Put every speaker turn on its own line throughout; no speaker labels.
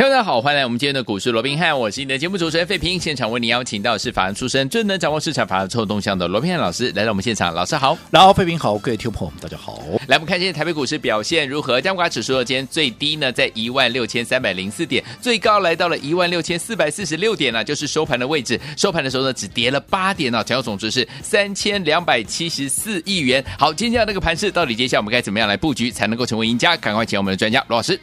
大家好，欢迎来我们今天的股市罗宾汉，我是你的节目主持人费平。现场为你邀请到是法人出身、最能掌握市场法人臭动向的罗宾汉老师来到我们现场，老师好，
然后费平好，各位听众朋友们大家好。
来，我们看今天台北股市表现如何？加权指数今天最低呢在一万六千三百零四点，最高来到了一万六千四百四十六点呢、就是收盘的位置。收盘的时候呢，只跌了八点啊，成交总值是三千两百七十四亿元。好，今天这个盘势到底接下来我们该怎么样来布局才能够成为赢家？赶快请我们的专家罗老师。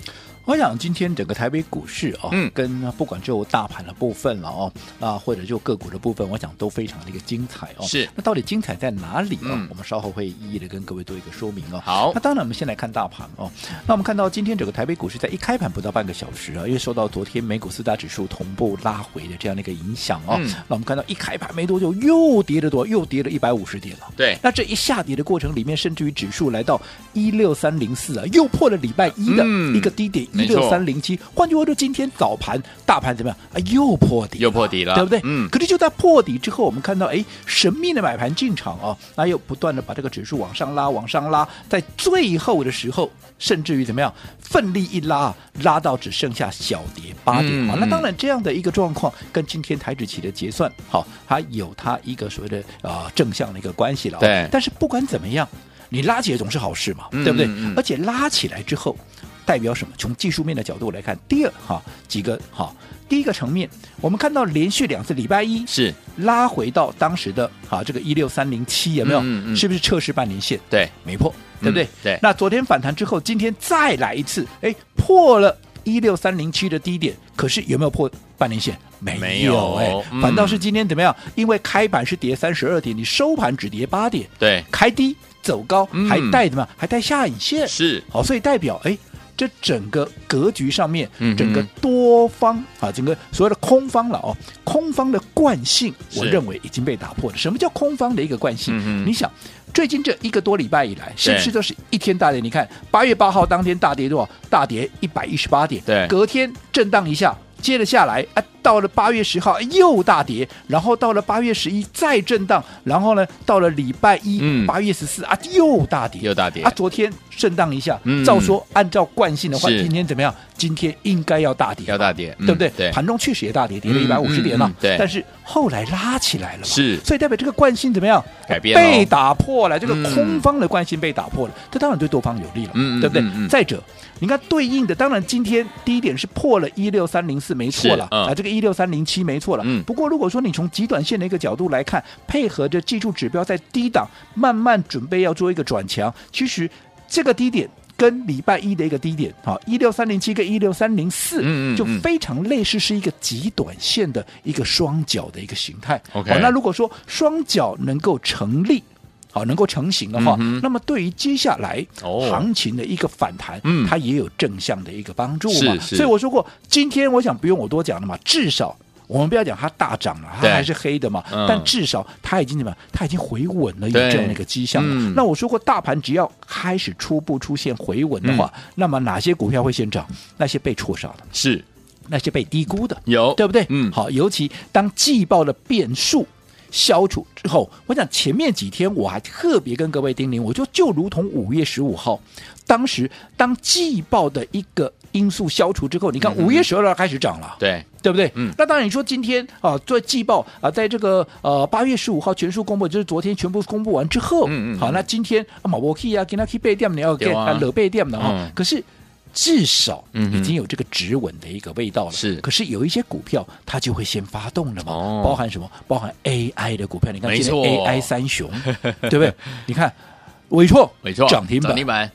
我想今天整个台北股市啊、哦，
嗯，
跟不管就大盘的部分了哦，啊或者就个股的部分，我想都非常的一个精彩哦。
是，
那到底精彩在哪里哦？
嗯、
我们稍后会一一的跟各位做一个说明哦。
好，
那当然我们先来看大盘哦。那我们看到今天整个台北股市在一开盘不到半个小时啊，因为受到昨天美股四大指数同步拉回的这样的一个影响哦。
嗯、
那我们看到一开盘没多久又跌了多？又跌了一百五十点了。
对，
那这一下跌的过程里面，甚至于指数来到一六三零四啊，又破了礼拜一的一个低点一六三零七。换句话说，今天早盘大盘怎么样啊？又破底，
又破底了，
对不对？
嗯。
可是就在破底之后，我们看到，哎，神秘的买盘进场啊，那又不断的把这个指数往上拉，往上拉，在最后的时候，甚至于怎么样，奋力一拉，拉到只剩下小跌八点啊。嗯、那当然，这样的一个状况跟今天台指期的结算，好，它有它一个所谓的啊、呃、正向的一个关系了。
对。
但是不管怎么样，你拉起来总是好事嘛，
嗯、
对不对？
嗯、
而且拉起来之后。代表什么？从技术面的角度来看，第二哈几个哈，第一个层面，我们看到连续两次礼拜一
是
拉回到当时的哈这个一六三零七有没有？
嗯嗯、
是不是测试半年线？
对，
没破，对不对？
嗯、对。
那昨天反弹之后，今天再来一次，哎，破了一六三零七的低点，可是有没有破半年线？没有，哎，
嗯、
反倒是今天怎么样？因为开盘是跌三十二点，你收盘只跌八点，
对，
开低走高，
嗯、
还带什么？还带下影线，
是
好，所以代表哎。这整个格局上面，
嗯、
整个多方啊，整个所谓的空方了哦，空方的惯性，我认为已经被打破了。什么叫空方的一个惯性？
嗯、
你想，最近这一个多礼拜以来，是不是都是一天大跌？你看，八月八号当天大跌多少？大跌一百一十八点。
对，
隔天震荡一下，接着下来啊。到了八月十号又大跌，然后到了八月十一再震荡，然后呢，到了礼拜一八月十四啊又大跌，
又大跌。
啊！昨天震荡一下，
嗯、
照说按照惯性的
话，
今天怎么样？今天应该要大跌，
要大跌，
对不
对？
盘中确实也大跌，跌了一百五十点了。
对，
但是后来拉起来了嘛，
是，
所以代表这个惯性怎么样？
改变
被打破了，这个空方的惯性被打破了，这、嗯、当然对多方有利了，
嗯、
对不
对？
再者，你看对应的，当然今天第一点是破了一六三零四，没错了、
嗯、
啊，这个一六三零七没。没错了，
嗯，
不过如果说你从极短线的一个角度来看，配合着技术指标在低档慢慢准备要做一个转强，其实这个低点跟礼拜一的一个低点，好，一六三零七跟一六三零四，就非常类似，是一个极短线的一个双脚的一个形态。
OK，
好，那如果说双脚能够成立，好，能够成型的话，
嗯、
那么对于接下来行情的一个反弹，
嗯、
它也有正向的一个帮助嘛。
是是，
所以我说过，今天我想不用我多讲了嘛，至少。我们不要讲它大涨了，它还是黑的嘛。
嗯、
但至少它已经怎么？它已经回稳了，有这样的一个迹象了。
嗯、
那我说过，大盘只要开始初步出现回稳的话，嗯、那么哪些股票会先涨？那些被错杀的，
是
那些被低估的，
有
对不对？
嗯，
好，尤其当季报的变数消除之后，我想前面几天我还特别跟各位叮咛，我说就如同五月十五号，当时当季报的一个。因素消除之后，你看五月十二号开始涨了，
嗯、对。
对不对？
嗯，
那当然你说今天啊，做季报啊，在这个呃八月十五号全数公布，就是昨天全部公布完之后，嗯嗯，好，那今天啊，马博 K 啊，给他 K 背店，你要给啊惹背店的哈，嗯、可是至少已经有这个止稳的一个味道了，是、嗯。可是有一些股票它就会先发动了嘛，哦、包含什么？包含 AI 的股票，你看今天 AI 三雄，对不对？你看纬创，
纬创
涨停板，涨停
板。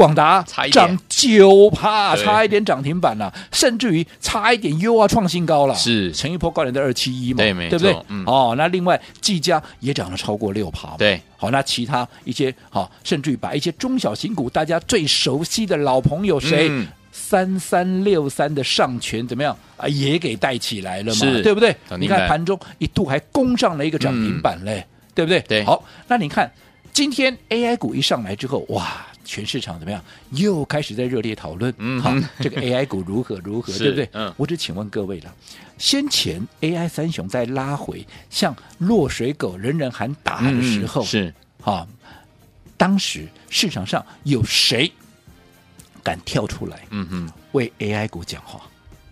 广达涨九趴，差一点涨停板了，甚至于差一点又要创新高了。
是
前一波高点的二七一嘛，
对，
对不对？
嗯、
哦，那另外技嘉也涨了超过六趴。
对，
好，那其他一些好，甚至于把一些中小型股，大家最熟悉的老朋友谁，三三六三的上权怎么样啊，也给带起来了嘛，
是
对不对？你看盘中一度还攻上了一个涨停板嘞，嗯、对不对？
对，
好，那你看。今天 AI 股一上来之后，哇，全市场怎么样？又开始在热烈讨论，嗯，好，这个 AI 股如何如何，对不对？嗯，我只请问各位了，先前 AI 三雄在拉回，像落水狗人人喊打的时候，是啊，当时市场上有谁敢跳出来，嗯嗯，为 AI 股讲话？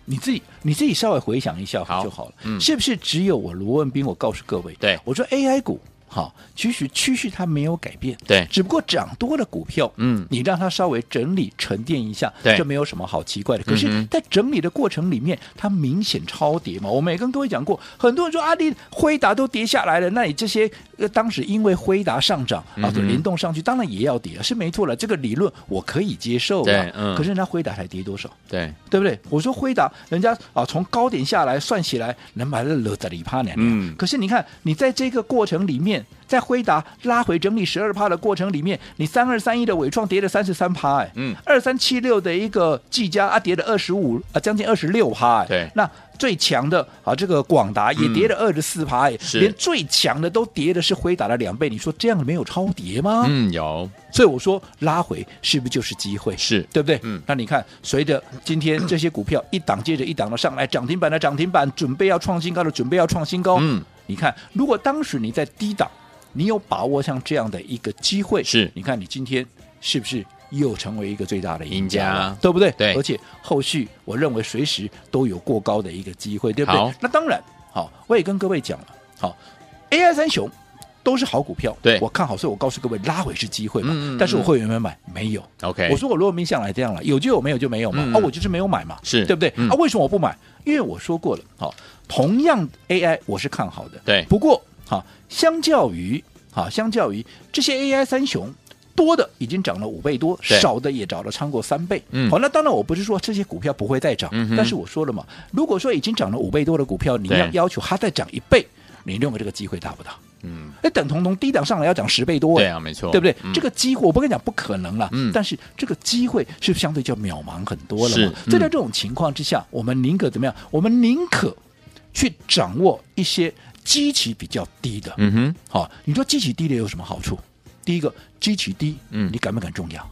你自己你自己稍微回想一下就好了，嗯，是不是只有我罗文斌？我告诉各位，
对
我说 AI 股。好，其实趋势它没有改变，
对，
只不过涨多了股票，嗯，你让它稍微整理沉淀一下，
对，
这没有什么好奇怪的。可是，在整理的过程里面，它明显超跌嘛。我们也跟各位讲过，很多人说阿里、啊、辉达都跌下来了，那你这些呃当时因为辉达上涨啊，就联动上去，当然也要跌，是没错了。这个理论我可以接受，对，嗯。可是人家辉达才跌多少？
对，
对不对？我说辉达，人家啊从高点下来算起来能买了六十里趴两嗯。可是你看，你在这个过程里面。在辉达拉回整理十二趴的过程里面，你三二三一的伟创跌了三十三趴，哎，嗯，二三七六的一个技嘉啊跌了二十五啊，将近二十六趴，哎，
对，
那最强的啊这个广达也跌了二十四趴，哎，
是，
连最强的都跌的是辉达的两倍，你说这样没有超跌吗？
嗯，有，
所以我说拉回是不是就是机会？
是
对不对？
嗯，
那你看，随着今天这些股票一档接着一档的上来，涨停板的涨停板，准备要创新高的准备要创新高，嗯，你看，如果当时你在低档。你有把握像这样的一个机会？
是，
你看你今天是不是又成为一个最大的赢家了？对不对？
对。
而且后续我认为随时都有过高的一个机会，对不对？那当然，好，我也跟各位讲了，好，AI 三雄都是好股票，
对
我看好，所以我告诉各位，拉回是机会嘛。嗯，但是我会员有没有买？没有。
OK。
我说我罗文彬向来这样了，有就有，没有就没有嘛。啊，我就是没有买嘛，
是
对不对？啊，为什么我不买？因为我说过了，好，同样 AI 我是看好的，
对。
不过，哈，相较于哈，相较于这些 AI 三雄，多的已经涨了五倍多，少的也涨了超过三倍。嗯，好，那当然我不是说这些股票不会再涨，嗯、但是我说了嘛，如果说已经涨了五倍多的股票，你要要求它再涨一倍，你认为这个机会大不大？嗯，哎，等同从低档上来要涨十倍多，
对啊，没错，
对不对？
嗯、
这个机会我不跟你讲不可能了，嗯，但是这个机会是相对就渺茫很多了嘛？是，嗯、在这种情况之下，我们宁可怎么样？我们宁可去掌握一些。基期比较低的，嗯哼，好，你说基期低的有什么好处？第一个，基期低，嗯，你敢不敢重压？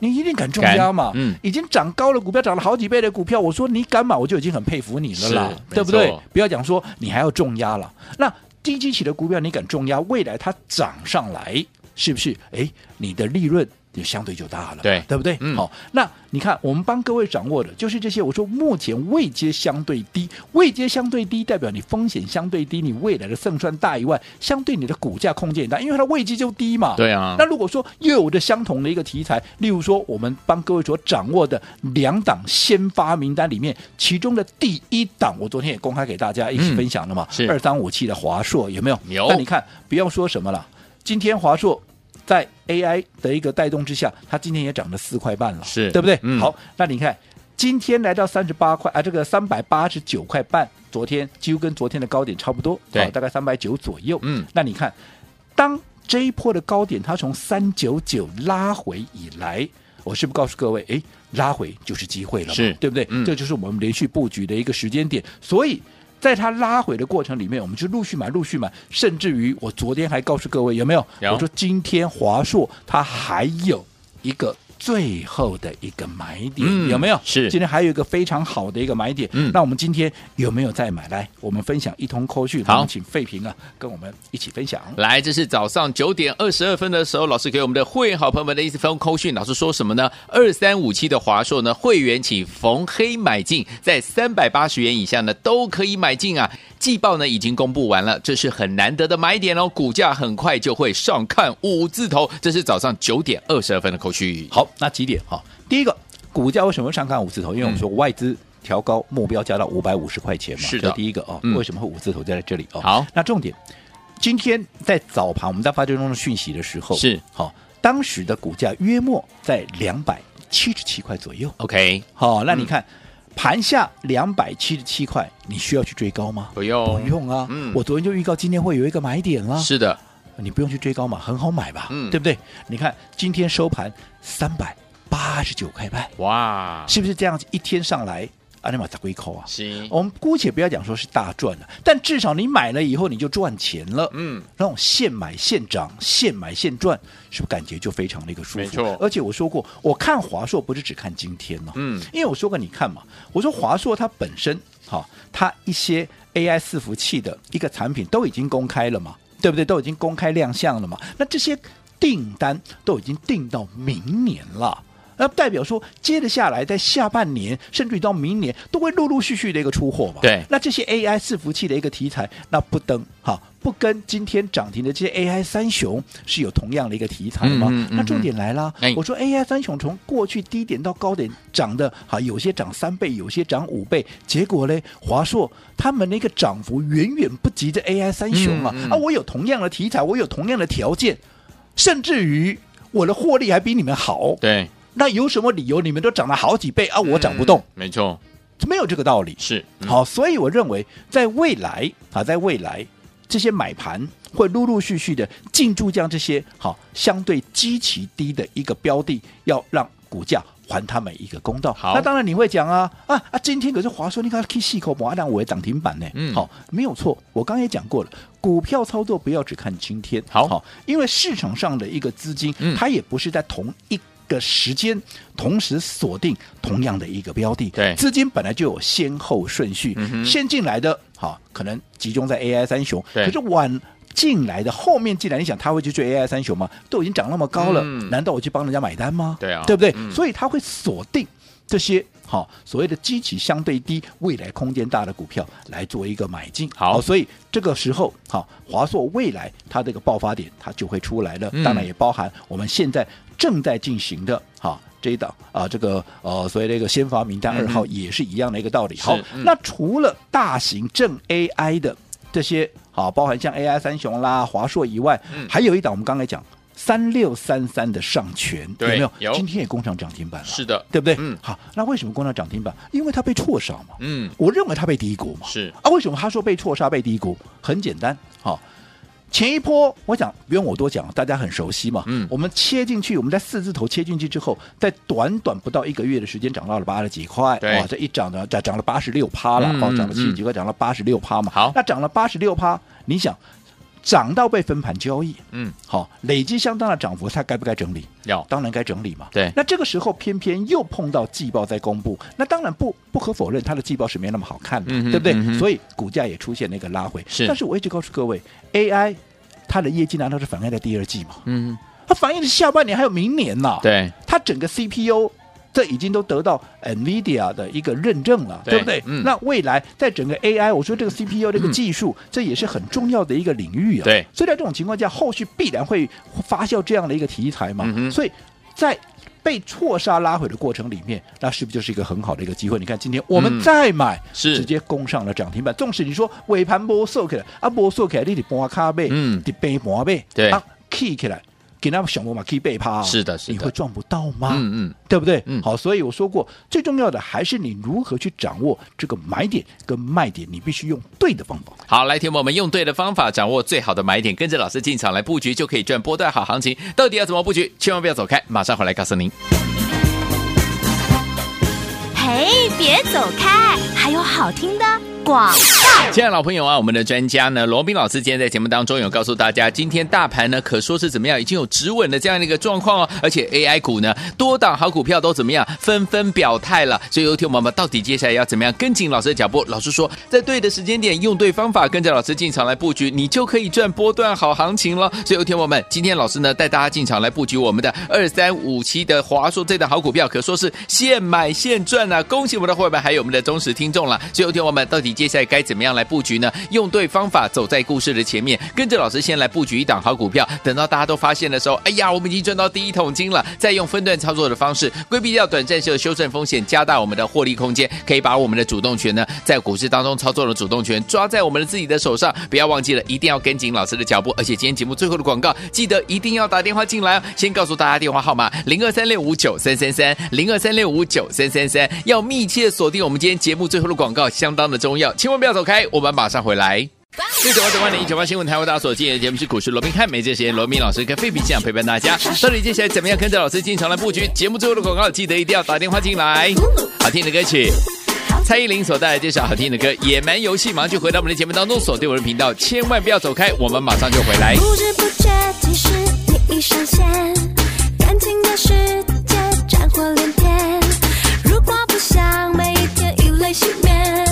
你一定敢重压嘛，嗯，已经涨高了，股票涨了好几倍的股票，我说你敢买，我就已经很佩服你了啦，对不对？不要讲说你还要重压了，那低基期的股票你敢重压，未来它涨上来，是不是？哎，你的利润。也相对就大了，
对
对不对？
嗯、
好，那你看，我们帮各位掌握的就是这些。我说目前位阶相对低，位阶相对低，代表你风险相对低，你未来的胜算大以外，相对你的股价空间也大，因为它位阶就低嘛。
对啊。
那如果说又有着相同的一个题材，例如说我们帮各位所掌握的两档先发名单里面，其中的第一档，我昨天也公开给大家一起分享了嘛，
是
二三五七的华硕有没有？
有。
那你看，不要说什么了，今天华硕。在 AI 的一个带动之下，它今天也涨了四块半了，
是
对不对？
嗯、
好，那你看今天来到三十八块啊，这个三百八十九块半，昨天几乎跟昨天的高点差不多，
对，
大概三百九左右。
嗯，
那你看，当这一波的高点它从三九九拉回以来，我是不是告诉各位，哎，拉回就是机会了嘛，
是
对不对？
嗯、
这就是我们连续布局的一个时间点，所以。在它拉回的过程里面，我们就陆续买，陆续买，甚至于我昨天还告诉各位有没有？
有。
我说今天华硕它还有一个。最后的一个买点、嗯、有没有？
是
今天还有一个非常好的一个买点。
嗯，
那我们今天有没有再买？来，我们分享一通扣讯。好，请费平啊跟我们一起分享。
来，这是早上九点二十二分的时候，老师给我们的会员好朋友们的一封扣讯。老师说什么呢？二三五七的华硕呢，会员请逢黑买进，在三百八十元以下呢都可以买进啊。季报呢已经公布完了，这是很难得的买点哦，股价很快就会上看五字头。这是早上九点二十二分的扣讯。
好。那几点哈？第一个，股价为什么会上看五字头？因为我们说外资调高目标加到五百五十块钱嘛。
是的。
第一个啊，为什么会五字头在这里哦？
好，
那重点，今天在早盘我们在发这种讯息的时候，
是
好，当时的股价约莫在两百七十七块左右。
OK，
好，那你看盘下两百七十七块，你需要去追高吗？
不用，
不用啊。嗯，我昨天就预告今天会有一个买点啊。
是的。
你不用去追高嘛，很好买吧，
嗯，
对不对？你看今天收盘三百八十九块半，
哇，
是不是这样子一天上来阿尼玛砸龟口啊！
行，
我们姑且不要讲说是大赚了，但至少你买了以后你就赚钱了。嗯，那种现买现涨、现买现赚，是不是感觉就非常的一个舒服？
没错。
而且我说过，我看华硕不是只看今天哦。嗯，因为我说过，你看嘛，我说华硕它本身哈，它一些 AI 伺服器的一个产品都已经公开了嘛，对不对？都已经公开亮相了嘛。那这些订单都已经订到明年了。那代表说，接着下来，在下半年，甚至于到明年，都会陆陆续续的一个出货嘛。
对。
那这些 AI 伺服器的一个题材，那不登哈，不跟今天涨停的这些 AI 三雄是有同样的一个题材吗？嗯嗯嗯、那重点来了，哎、我说 AI 三雄从过去低点到高点涨的，哈，有些涨三倍，有些涨五倍，结果呢，华硕他们那个涨幅远远不及这 AI 三雄啊！啊，我有同样的题材，我有同样的条件，甚至于我的获利还比你们好。
对。
那有什么理由？你们都涨了好几倍啊，我涨不动？
嗯、没错，
没有这个道理。
是、嗯、
好，所以我认为，在未来啊，在未来这些买盘会陆陆续续的进驻，将这些好相对极其低的一个标的，要让股价还他们一个公道。
好，
那当然你会讲啊啊啊！今天可是华硕，你看 K 细口摩阿我也涨停板呢。嗯，好，没有错。我刚刚也讲过了，股票操作不要只看今天。
好，好，
因为市场上的一个资金，
嗯、
它也不是在同一。的时间同时锁定同样的一个标的，
对，
资金本来就有先后顺序，嗯、先进来的好可能集中在 AI 三雄，可是晚进来的后面进来，你想他会去追 AI 三雄吗？都已经涨那么高了，嗯、难道我去帮人家买单吗？
对啊，
对不对？
嗯、
所以他会锁定这些好所谓的基期相对低、未来空间大的股票来做一个买进。
好，
所以这个时候好，华硕未来它这个爆发点它就会出来了，嗯、当然也包含我们现在。正在进行的哈这一档啊，这个呃，所谓的一个先发名单二号也是一样的一个道理。嗯、好，嗯、那除了大型正 AI 的这些好，包含像 AI 三雄啦、华硕以外，嗯、还有一档我们刚才讲三六三三的上权，有没有？有今天也攻上涨停板了，
是的，
对不对？
嗯，
好，那为什么攻上涨停板？因为它被错杀嘛。
嗯，
我认为它被低估嘛。
是
啊，为什么他说被错杀、被低估？很简单，好。前一波，我想不用我多讲，大家很熟悉嘛。嗯，我们切进去，我们在四字头切进去之后，在短短不到一个月的时间，涨到了八十几块。
对，
哇，这一涨呢，涨涨了八十六趴了，哦、嗯，涨了七十几块，涨了八十六趴嘛。
好，
那涨了八十六趴，你想涨到被分盘交易，嗯，好，累积相当的涨幅，它该不该整理？
要，
当然该整理嘛。
对，
那这个时候偏偏又碰到季报在公布，那当然不不可否认，它的季报是没那么好看的，嗯、对不对？嗯、所以股价也出现了一个拉回。
是，
但是我一直告诉各位，AI。它的业绩难道是反映在第二季吗？
嗯，
它反映的是下半年还有明年呢。
对，
它整个 CPU 这已经都得到 NVIDIA 的一个认证了，对，对不对？嗯，那未来在整个 AI，我说这个 CPU 这个技术，嗯、这也是很重要的一个领域啊。
对，
所以在这种情况下，后续必然会发酵这样的一个题材嘛。嗯，所以在。被错杀拉回的过程里面，那是不是就是一个很好的一个机会？你看今天我们再买，嗯、是直接攻上了涨停板。纵使你说尾盘波收起来，啊波收起来，你得半卡背，嗯，得背半背，
对，
啊，key 起来。给他们小摩马可以被趴，
是的，是的，
你会赚不到吗？
嗯嗯，
对不对？
嗯，
好，所以我说过，最重要的还是你如何去掌握这个买点跟卖点，你必须用对的方法。
好，来，听我们用对的方法，掌握最好的买点，跟着老师进场来布局，就可以赚波段好行情。到底要怎么布局？千万不要走开，马上回来告诉您。
嘿，别走开，还有好听的。广告，
亲爱的老朋友啊，我们的专家呢，罗宾老师今天在节目当中有告诉大家，今天大盘呢可说是怎么样，已经有止稳的这样的一个状况哦，而且 AI 股呢多档好股票都怎么样，纷纷表态了。所以有听我们到底接下来要怎么样跟紧老师的脚步？老师说，在对的时间点，用对方法，跟着老师进场来布局，你就可以赚波段好行情了。所以有听我们，今天老师呢带大家进场来布局我们的二三五七的华硕这档好股票，可说是现买现赚啊！恭喜我们的伙伴，还有我们的忠实听众了。所以有听我们到底。接下来该怎么样来布局呢？用对方法，走在故事的前面，跟着老师先来布局一档好股票。等到大家都发现的时候，哎呀，我们已经赚到第一桶金了。再用分段操作的方式，规避掉短暂时的修正风险，加大我们的获利空间，可以把我们的主动权呢，在股市当中操作的主动权抓在我们的自己的手上。不要忘记了，一定要跟紧老师的脚步。而且今天节目最后的广告，记得一定要打电话进来哦。先告诉大家电话号码：零二三六五九三三三，零二三六五九三三三。要密切锁定我们今天节目最后的广告，相当的重要。千万不要走开，我们马上回来。六九八九八零一九八新闻台，为大家所见的节目是股市罗宾汉，每节时间罗宾老师跟费比这样陪伴大家。到底接下来怎么样跟着老师进场来布局？节目最后的广告，记得一定要打电话进来。好听的歌曲。蔡依林所带来这首好听的歌《野蛮游戏》，马上就回到我们的节目当中，锁定我的频道，千万不要走开，我们马上就回来。
不知不觉，其实你已上线，感情的世界战火连天。如果不想每一天以泪洗面，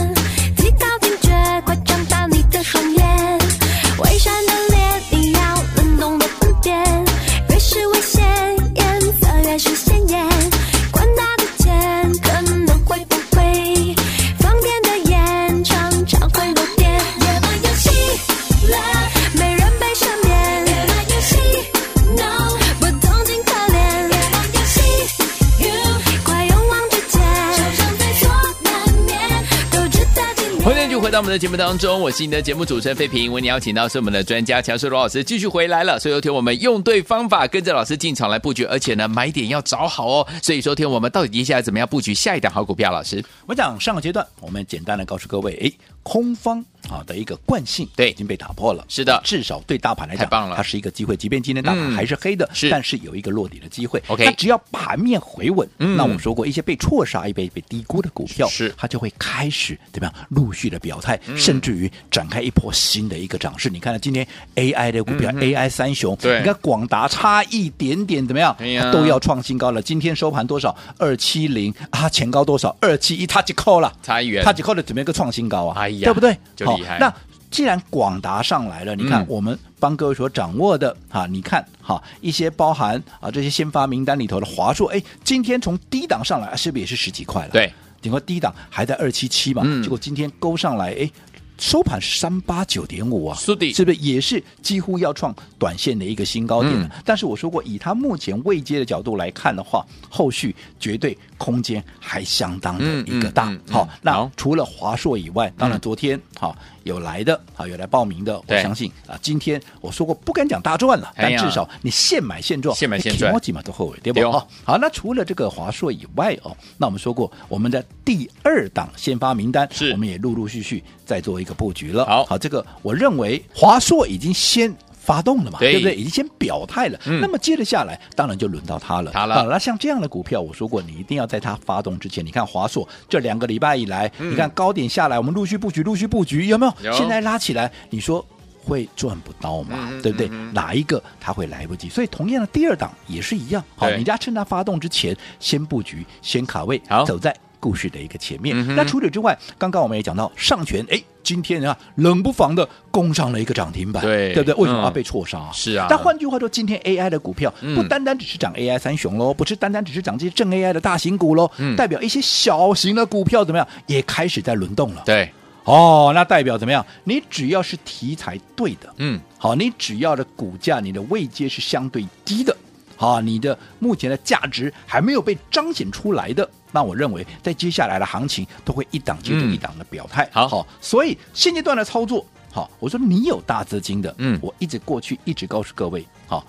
我们的节目当中，我是你的节目主持人费平，为你邀请到是我们的专家强叔罗老师继续回来了。所以昨天我们用对方法，跟着老师进场来布局，而且呢买点要找好哦。所以昨天我们到底接下来怎么样布局下一档好股票？老师，
我讲上个阶段，我们简单的告诉各位，哎，空方啊的一个惯性
对
已经被打破了。
是的
至少对大盘来讲，
太棒了
它是一个机会。即便今天大盘
嗯
还是黑的，
是
但是有一个落底的机会。
OK
它只要盘面回稳，
嗯
那我们说过一些被错杀、一被被低估的股票，
是
它就会开始怎么样陆续的表态，
嗯
甚至于展开一波新的一个涨势。你看到今天 AI 的股票、AI 三雄，
对
你看广达差一点点怎么样，
哎
都要创新高了。今天收盘多少？二七零啊，前高多少？二七一，它就扣了。
差一元，
它就扣了准备一个创新高啊，
哎呀
对不对？
就厉害
好那既然广达上来了，你看
嗯
我们帮各位所掌握的哈、你看哈一些包含啊这些先发名单里头的华硕，哎，今天从低档上来，是不是也是十几块了？
对，
顶多低档还在二七七嘛，
嗯
结果今天勾上来，哎。收盘是三八九点五啊，
是的
是不是也是几乎要创短线的一个新高点了？
嗯
但是我说过，以它目前未接的角度来看的话，后续绝对空间还相当的一个大。
嗯嗯嗯
好，那除了华硕以外，当然昨天好、有来的，啊有来报名的，我相信啊，今天我说过不敢讲大赚了，但至少你现买现赚，
现买现赚
几码都后悔，
对
不？好，好，那除了这个华硕以外哦，那我们说过我们的第二档先发名单，
是
我们也陆陆续续在做一个布局了。
好
好，这个我认为华硕已经先。发动了嘛，
对
不对？已经先表态了。
嗯
那么接着下来，当然就轮到它了。好了像这样的股票，我说过，你一定要在它发动之前，你看华硕这两个礼拜以来，
嗯
你看高点下来，我们陆续布局，陆续布局，有没有？
有
现在拉起来，你说会赚不到嘛？
嗯
对不对？哪一个它会来不及？所以同样的第二档也是一样。好，你家趁它发动之前，先布局，先卡位，
好
走在。故事的一个前面，
嗯
那除此之外，刚刚我们也讲到上权，哎，今天啊冷不防的攻上了一个涨停板，
对
对不对？为什么
嗯
要被错杀？
是啊
但换句话说，今天 AI 的股票
嗯
不单单只是涨 AI 三雄喽，不是单单只是涨这些正 AI 的大型股喽，
嗯
代表一些小型的股票怎么样，也开始在轮动了。
对，
哦，那代表怎么样？你只要是题材对的，
嗯，
好，你只要的股价，你的位阶是相对低的，好，你的目前的价值还没有被彰显出来的，那我认为在接下来的行情都会一档接着一档的表态。
好。
好，所以现阶段的操作，好，我说你有大资金的，
嗯。
我一直过去一直告诉各位，好。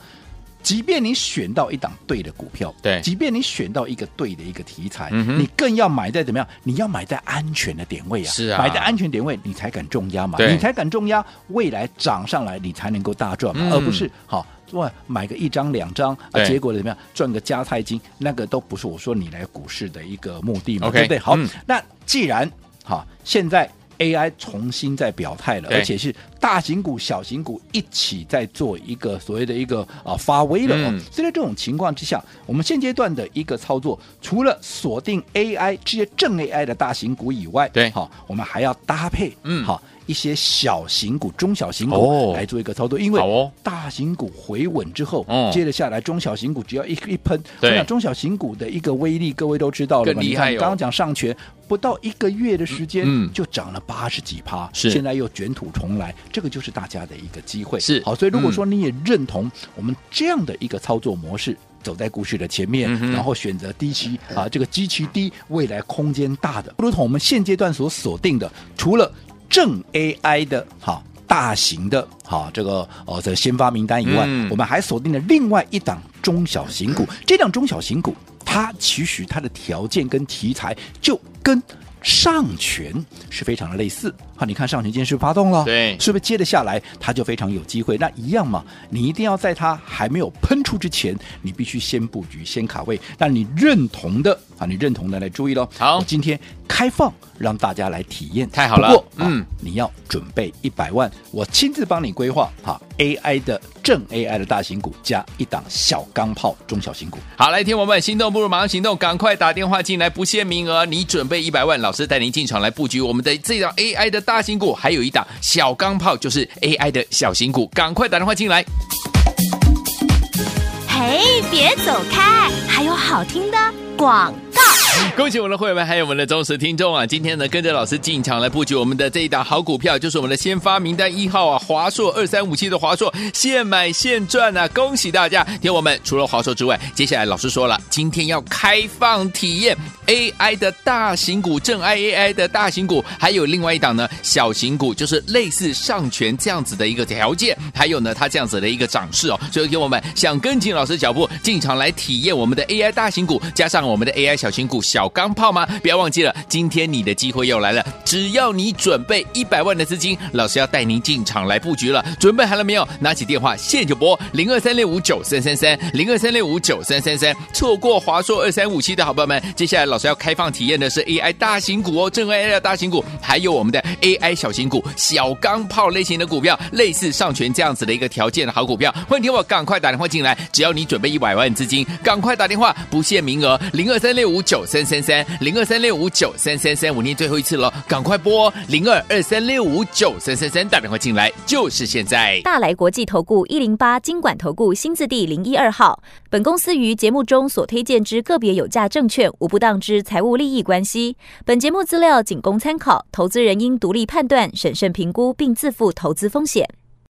即便你选到一档对的股票，
对。
即便你选到一个对的一个题材，
嗯
你更要买在怎么样？你要买在安全的点位啊，
是啊。
买在安全点位，你才敢重压嘛，你才敢重压，未来涨上来你才能够大赚嘛，
嗯。
而不是好哇买个一张两张啊，结果怎么样赚个加菜金，那个都不是我说你来股市的一个目的嘛对不对？好，
嗯
那既然好现在。AI 重新在表态了，而且是大型股、小型股一起在做一个所谓的一个啊发威了、哦。
嗯
所以在这种情况之下，我们现阶段的一个操作，除了锁定 AI 这些正 AI 的大型股以外，
对
好，我们还要搭配
嗯
好一些小型股、中小型
哦。
股来做一个操作，因
为
大型股回稳之后，
嗯。
接着下来中小型股只要一一喷，
对。
我想中小型股的一个威力，各位都知道了嘛？
更厉害哦
你看刚刚讲上权不到一个月的时间，
嗯
就涨了八十几趴，
是。
现在又卷土重来，这个就是大家的一个机会。
是。
好，所以如果说你也认同我们这样的一个操作模式。走在股市的前面，
嗯
然后选择低期啊，这个基期低、未来空间大的，如同我们现阶段所锁定的，除了正 AI 的哈大型的哈这个呃的先发名单以外，
嗯
我们还锁定了另外一档中小型股。这档中小型股，它其实它的条件跟题材就跟上权是非常的类似。好，你看上权今天是发动了？
对，
是不是接着下来它就非常有机会？那一样嘛，你一定要在它还没有喷出之前，你必须先布局、先卡位。那你认同的啊，你认同的来注意喽。
好，
今天开放让大家来体验，
太好了。
不过
嗯，
你要准备一百万，我亲自帮你规划哈，AI 的正 AI 的大型股加一档小钢炮中小型股。
好，来听我们心动不如马上行动，赶快打电话进来，不限名额，你准备一百万，老老师带您进场来布局我们的这档 AI 的大型股，还有一档小钢炮，就是 AI 的小型股，赶快打电话进来。
嘿，别走开，还有好听的广告。
恭喜我们的会员们，还有我们的忠实听众啊！今天呢，跟着老师进场来布局我们的这一档好股票，就是我们的先发名单一号啊，华硕二三五七的华硕，现买现赚啊！恭喜大家！听我们，除了华硕之外，接下来老师说了，今天要开放体验 AI 的大型股，正 AI 的大型股，还有另外一档呢，小型股，就是类似上权这样子的一个条件，还有呢，它这样子的一个涨势哦。所以，听我们想跟紧老师脚步进场来体验我们的 AI 大型股，加上我们的 AI 小型股。小钢炮吗？不要忘记了，今天你的机会又来了。只要你准备一百万的资金，老师要带您进场来布局了。准备好了没有？拿起电话现在就拨零二三六五九三三三零二三六五九三三三。错过华硕二三五七的好朋友们，接下来老师要开放体验的是 AI 大型股哦，正 AI 的大型股，还有我们的 AI 小型股、小钢炮类型的股票，类似上权这样子的一个条件的好股票。欢迎听我赶快打电话进来，只要你准备一百万资金，赶快打电话，不限名额，零二三六五九三。三三零二三六五九三三三，我念最后一次了，赶快拨零二二三六五九三三三，打电话进来就是现在。
大来国际投顾一零八金管投顾新字第零一二号，本公司于节目中所推荐之个别有价证券无不当之财务利益关系，本节目资料仅供参考，投资人应独立判断、审慎评估并自负投资风险。